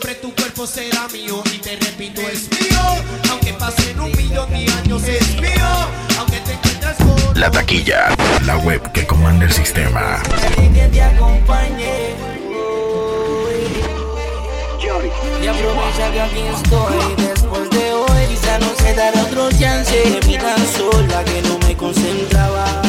siempre tu cuerpo será mío y te repito es mío, aunque pasen un millón de años es mío, aunque te encuentras con la taquilla, la web que comanda el sistema. Que te acompañe. Y aprovecha que aquí estoy después de hoy quizá no se dará otro chance. Me miran sola que no me concentraba.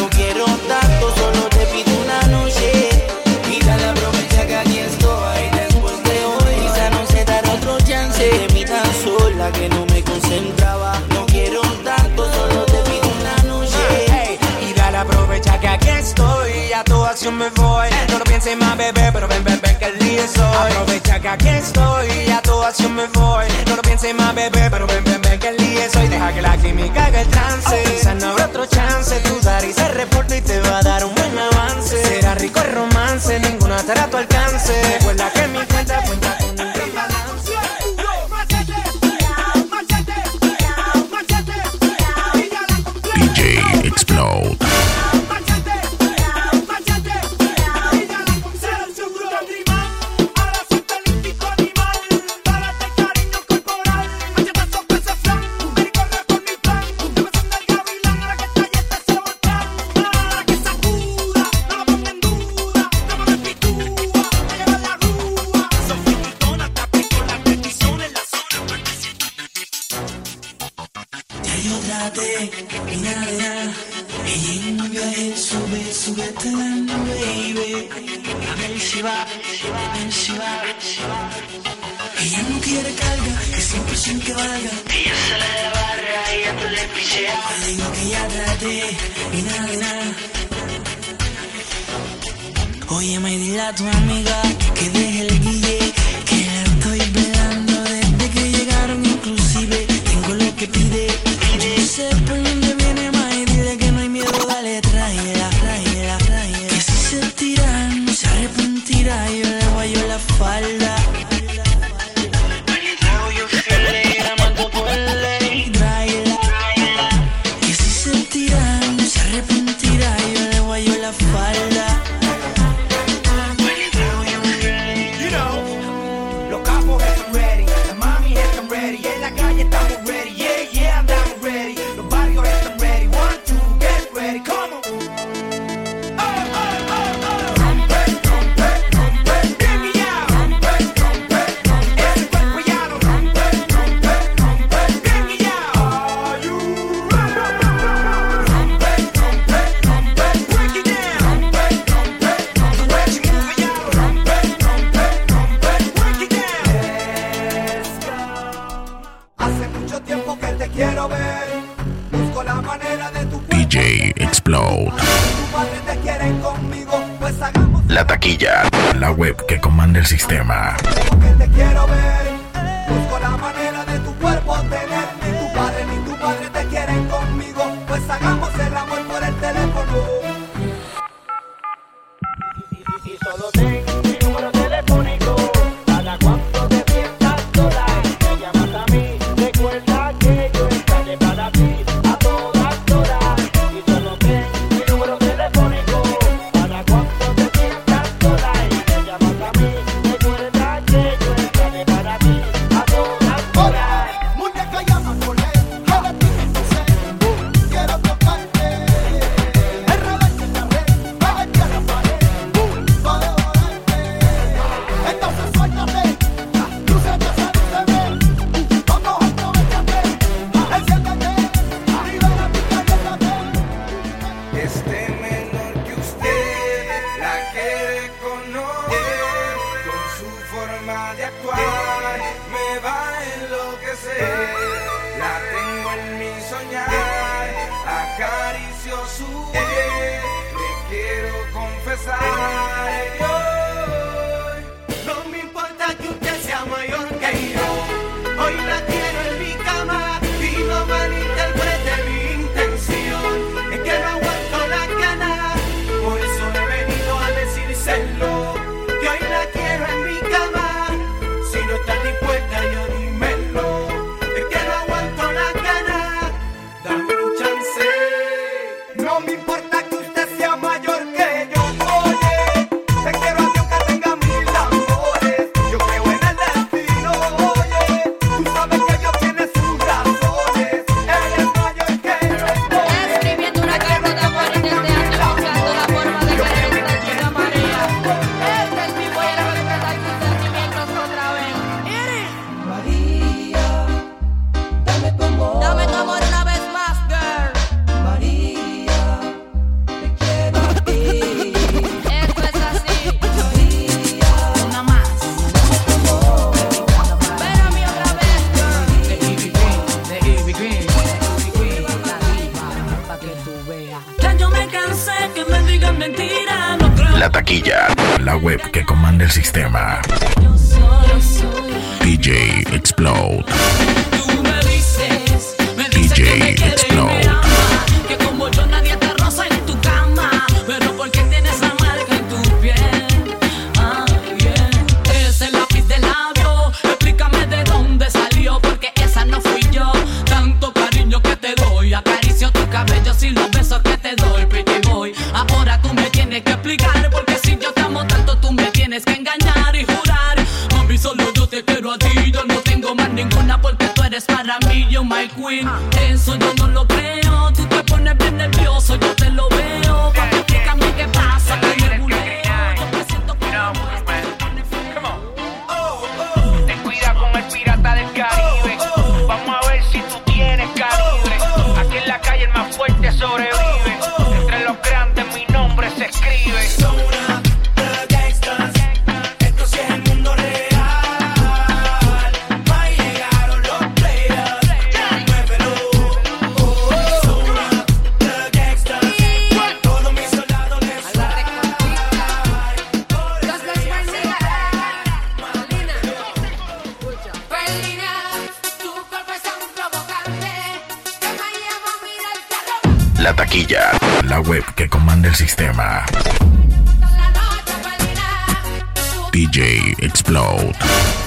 que no me concentraba. No quiero un tanto, solo te pido una noche. Hey, y dale aprovecha que aquí estoy, y a tu acción me voy. No lo pienses más, bebé, pero ven, ven, ven que el día soy. Aprovecha que aquí estoy, y a tu acción me voy. No lo pienses más, bebé, pero ven, ven, ven que el día soy. Deja que la química haga el trance. Quizás no habrá otro chance. Tu Dari se reporta y te va a dar un buen avance. Será rico el romance, ninguna estará a tu alcance. Recuerda que mi cuenta cuenta se va, se va, se va, va. Ella no quiere carga, que siempre sin que valga. Ella sale de la barra y ya tú le picheas. Digo que ya traté y nada de nada. Oye, me dile a tu amiga que deje sistema. sistema. sistema. DJ Explode.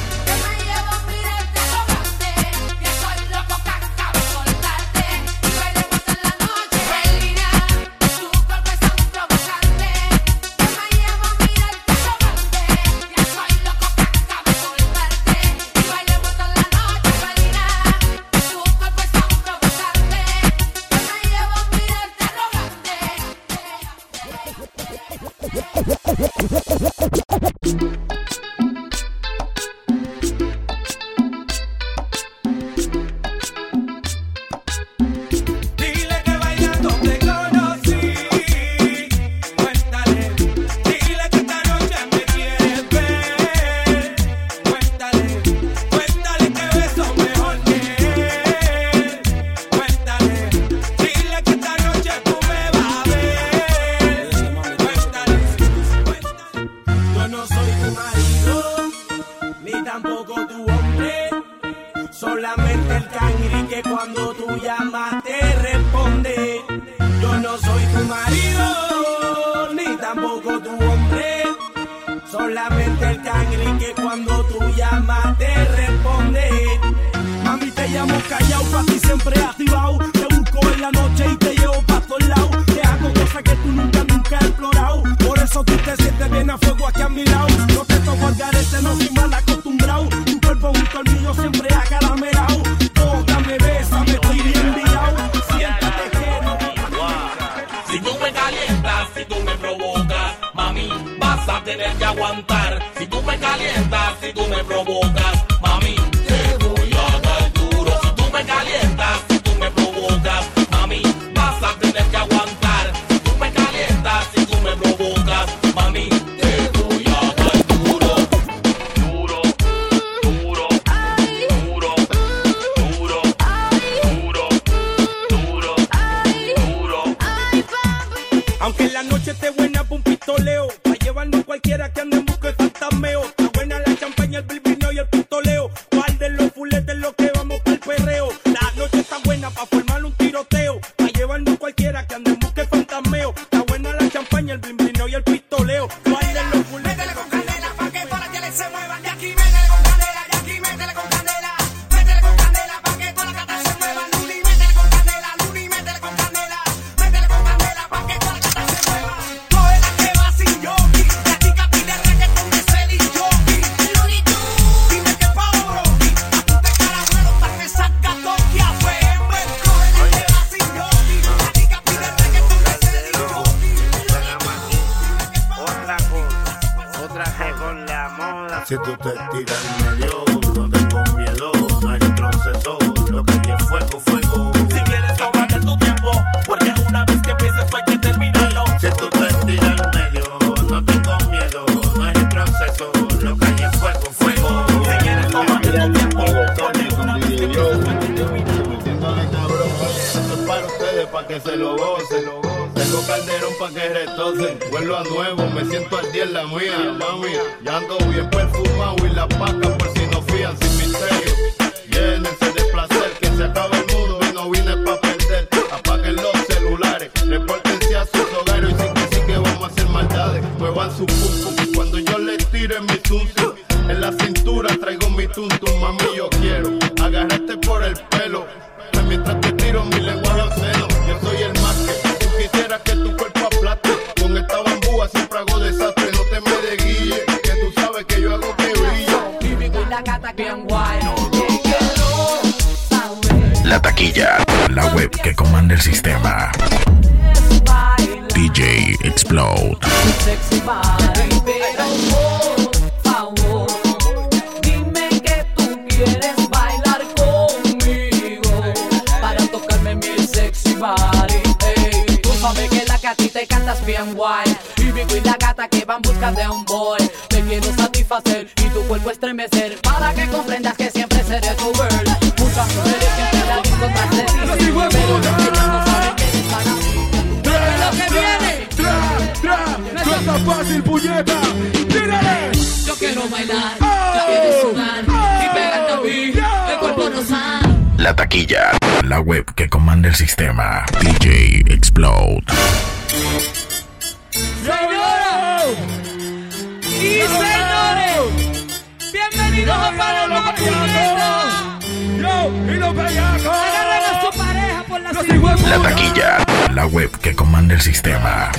callado, pa' ti siempre activado. Te busco en la noche y te llevo pa' todos lados. Te hago cosas que tú nunca, nunca has explorado. Por eso tú te sientes bien a fuego aquí a mi lado. No te toco al garete, no soy mala cosa. del sistema. DJ Explode. Señoras y señores, bienvenidos a Panamá Yo y los bellacos. Agarran a su pareja por la cirugía. La taquilla, la web que comanda el sistema.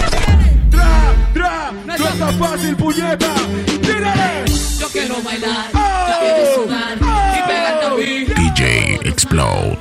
Tra, tra, no está fácil, puñeta. Tírale. Yo quiero bailar, yo oh, quiero sudar y oh. pegar también. Explode.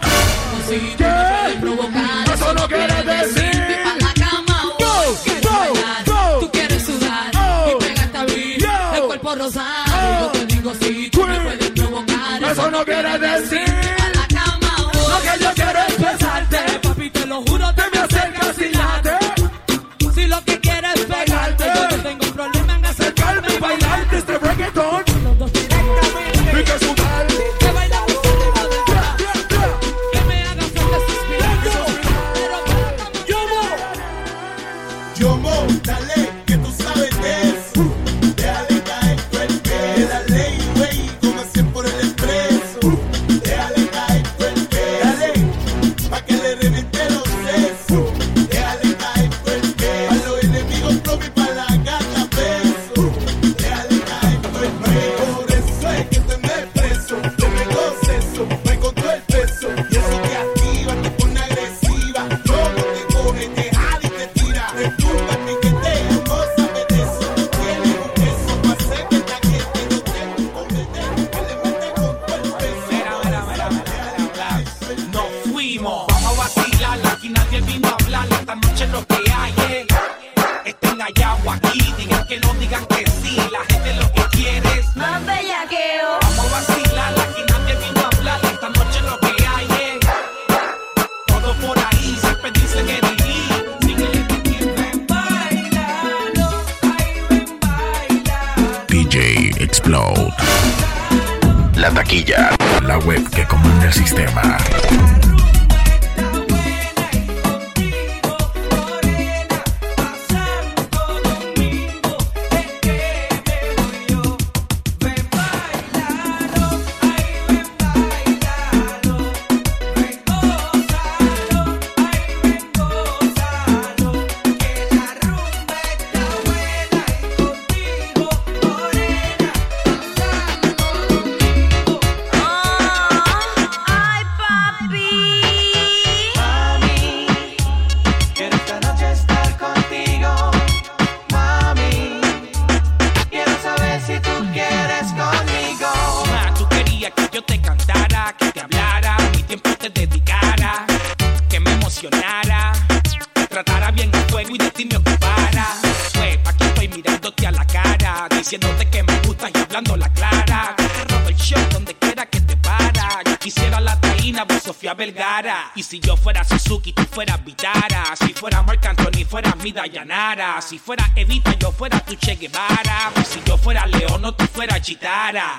Y si yo fuera Suzuki, tú fueras Vitara. Si fuera Marc Anthony, fueras mi Dayanara. Si fuera Evita, yo fuera tu Che Guevara. Y si yo fuera Leono, tú fueras Chitara.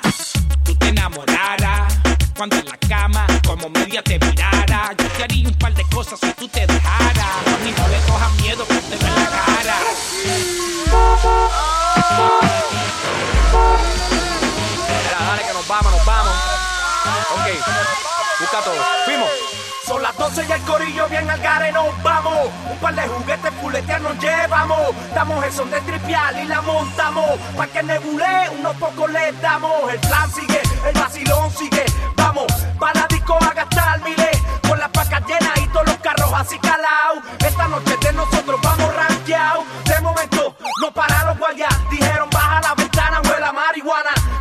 Tú te enamoraras cuando en la cama como media te mirara. Yo te haría un par de cosas si tú te dejaras. Mami, no le cojas miedo, te en la cara. Dale vamos, nos vamos. Ok. Fuimos. Son las 12 y el corillo bien al gare nos vamos. Un par de juguetes puletear nos llevamos. Damos el son de tripial y la montamos. Pa' que nebule, unos pocos le damos. El plan sigue, el vacilón sigue. Vamos, para disco a gastar miles. Con las pacas llenas y todos los carros así calados. Esta noche de nosotros vamos ranqueados. De momento, no pararon guardias. Dijeron baja la ventana, huele marihuana.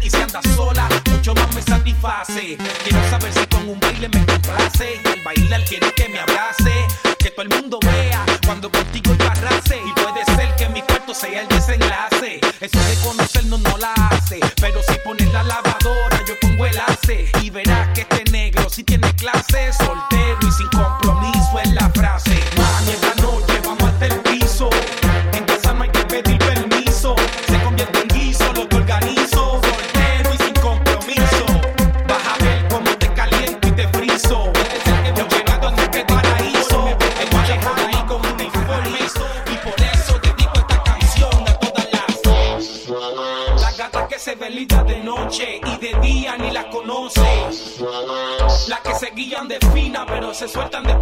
y si andas sola, mucho más me satisface. Quiero saber si con un baile me complace y al bailar que me abrace. se sueltan de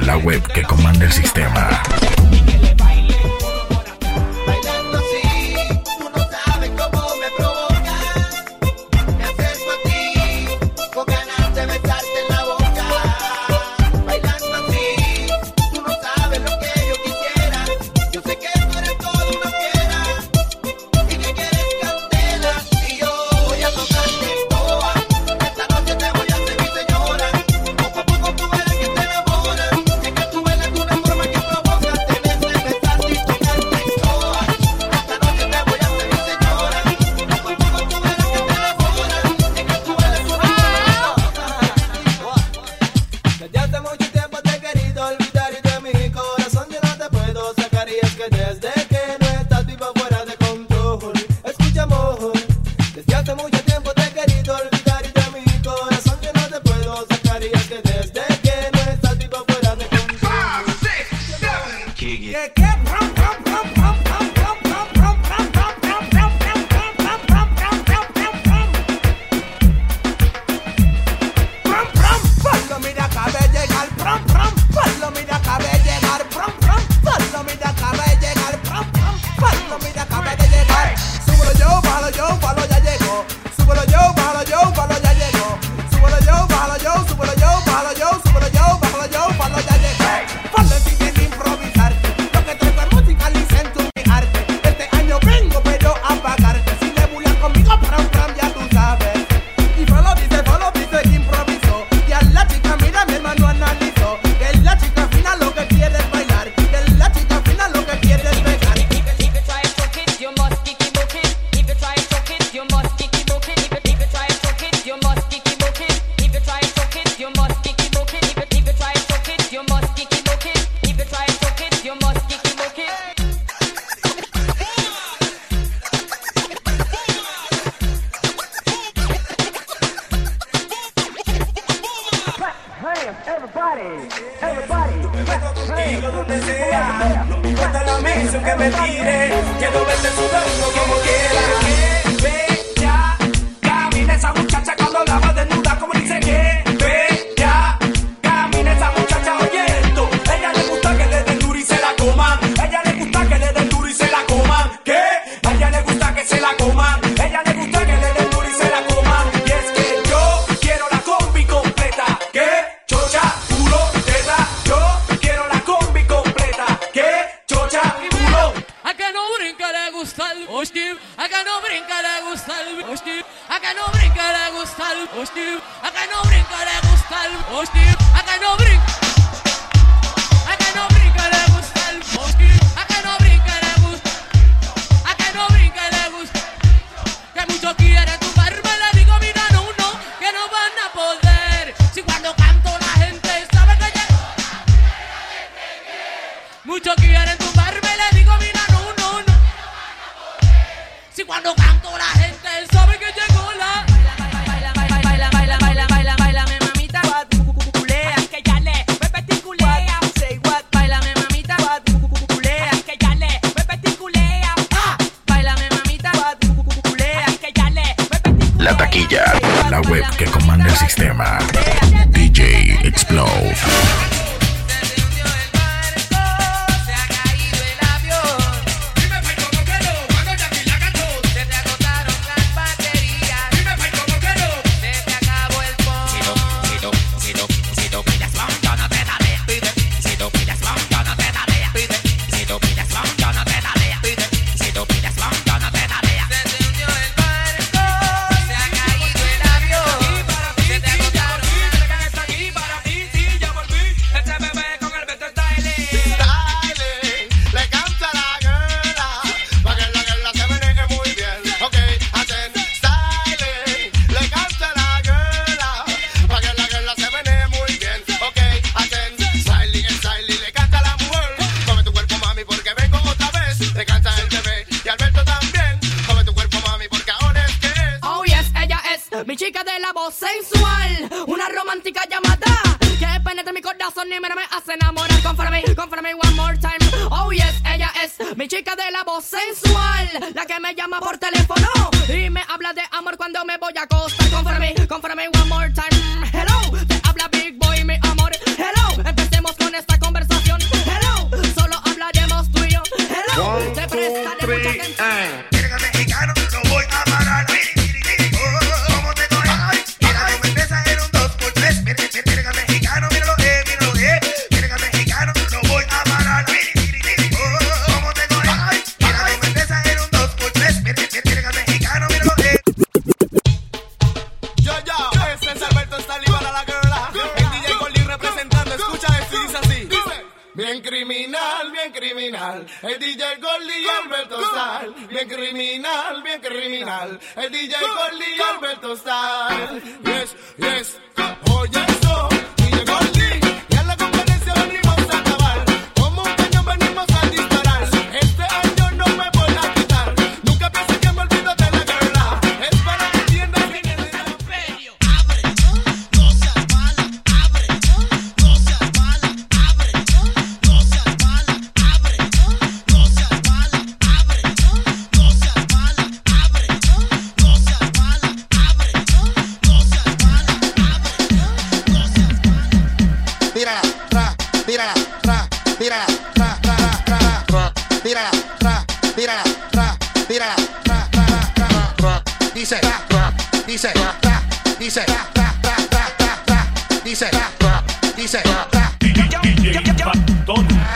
La web que comanda el sistema. Me meto contigo donde sea, no me importa la misión que me tire, quiero verte sudando como quiera. Que bella, camina esa muchacha La web que comanda el sistema. DJ Explode. tírala, ra, tírala, ra, tírala, ra, ra, ra, dice, dice, dice, dice, dice, ra, ra, DJ, DJ,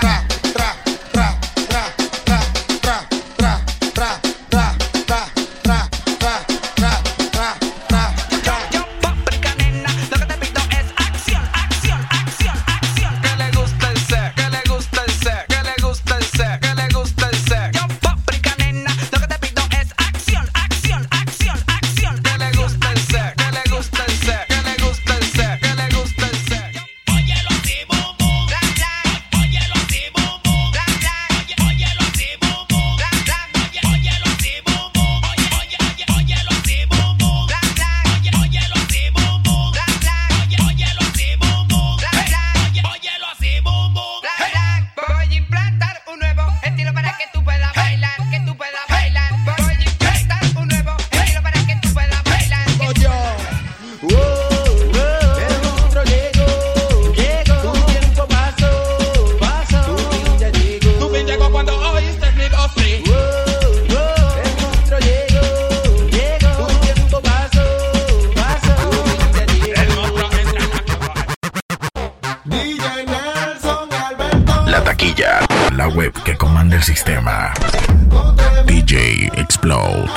taquilla, la web que comanda el sistema. DJ Explode.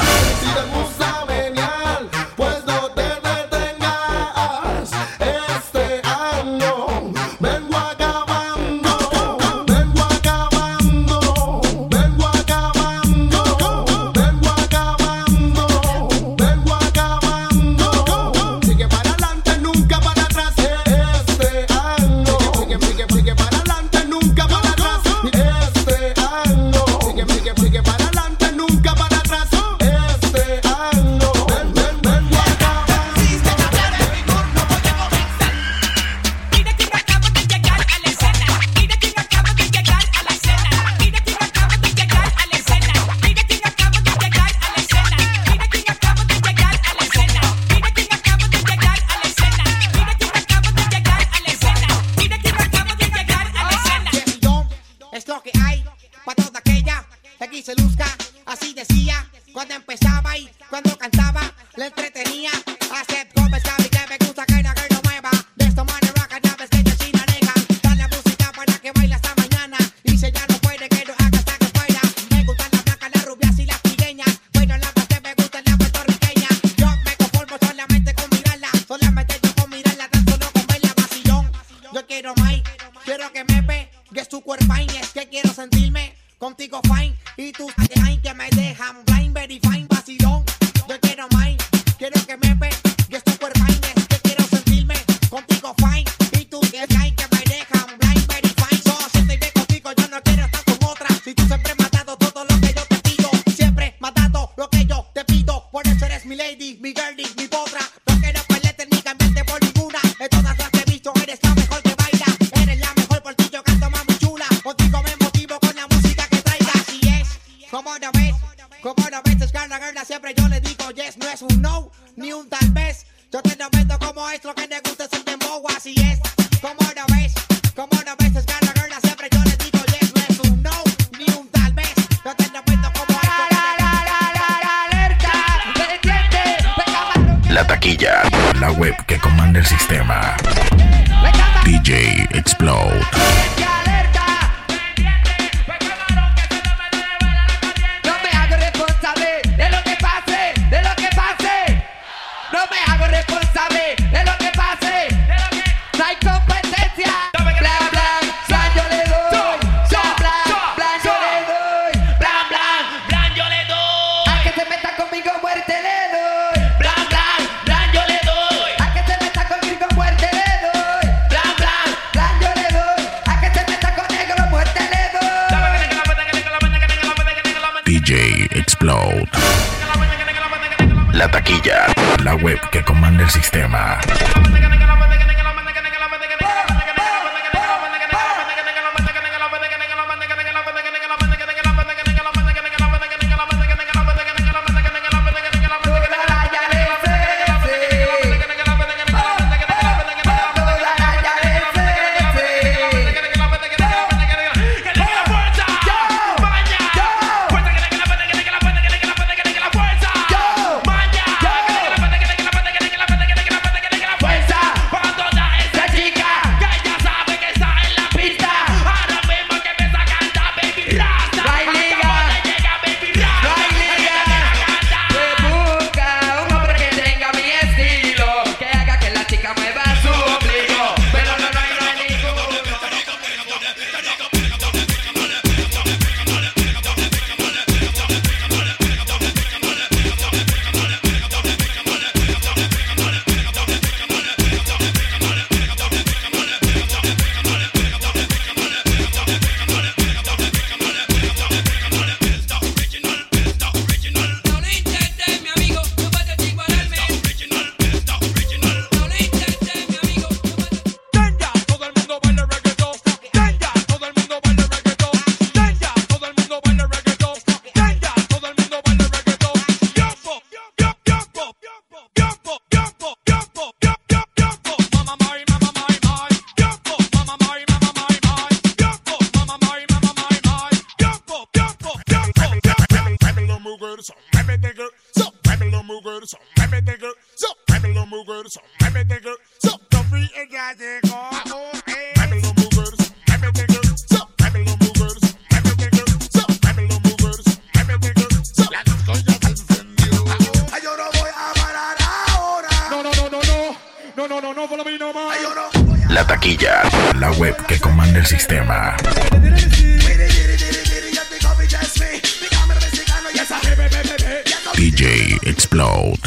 explode.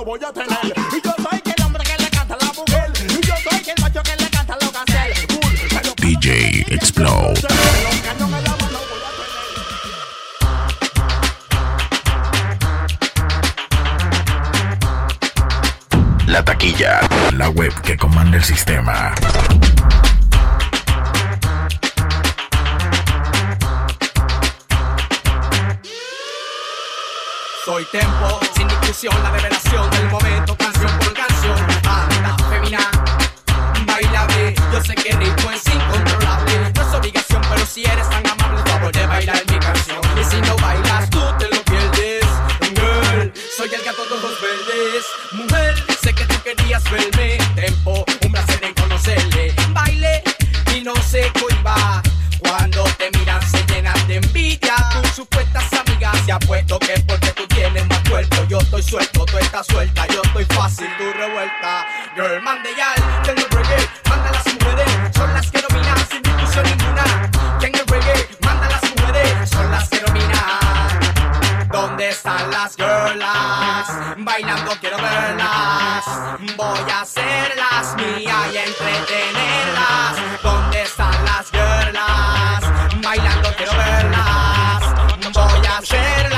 no voy a tener. Y yo soy el hombre que le canta a la mujer. Y yo soy el macho que le canta a los. DJ Explode. La taquilla, la web que comanda el sistema. Soy Tempo confusión, la revelación del momento, canción por están las girlas, bailando quiero verlas, voy a hacerlas mía y entretenerlas. ¿Dónde están las girlas? Bailando quiero verlas, voy a hacerlas.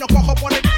no cojo por el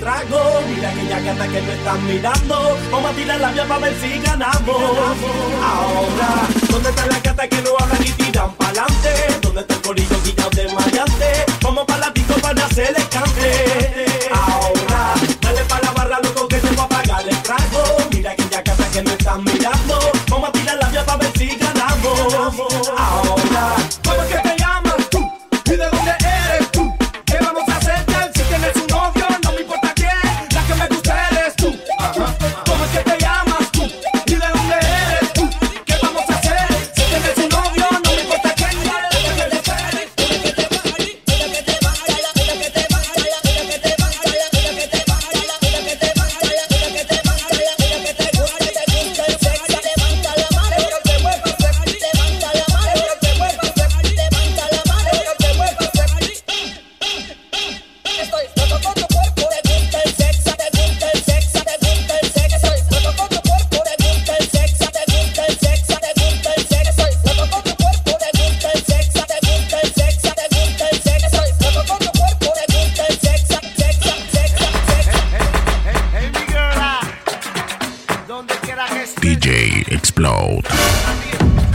trago. Mira aquella gata que no están mirando. Vamos a tirar la mía para ver si ganamos. Ahora, ¿dónde están las gatas que no hablan y tiran para adelante? ¿Dónde está el corillo guillado de maleante? Vamos para la disco para hacer el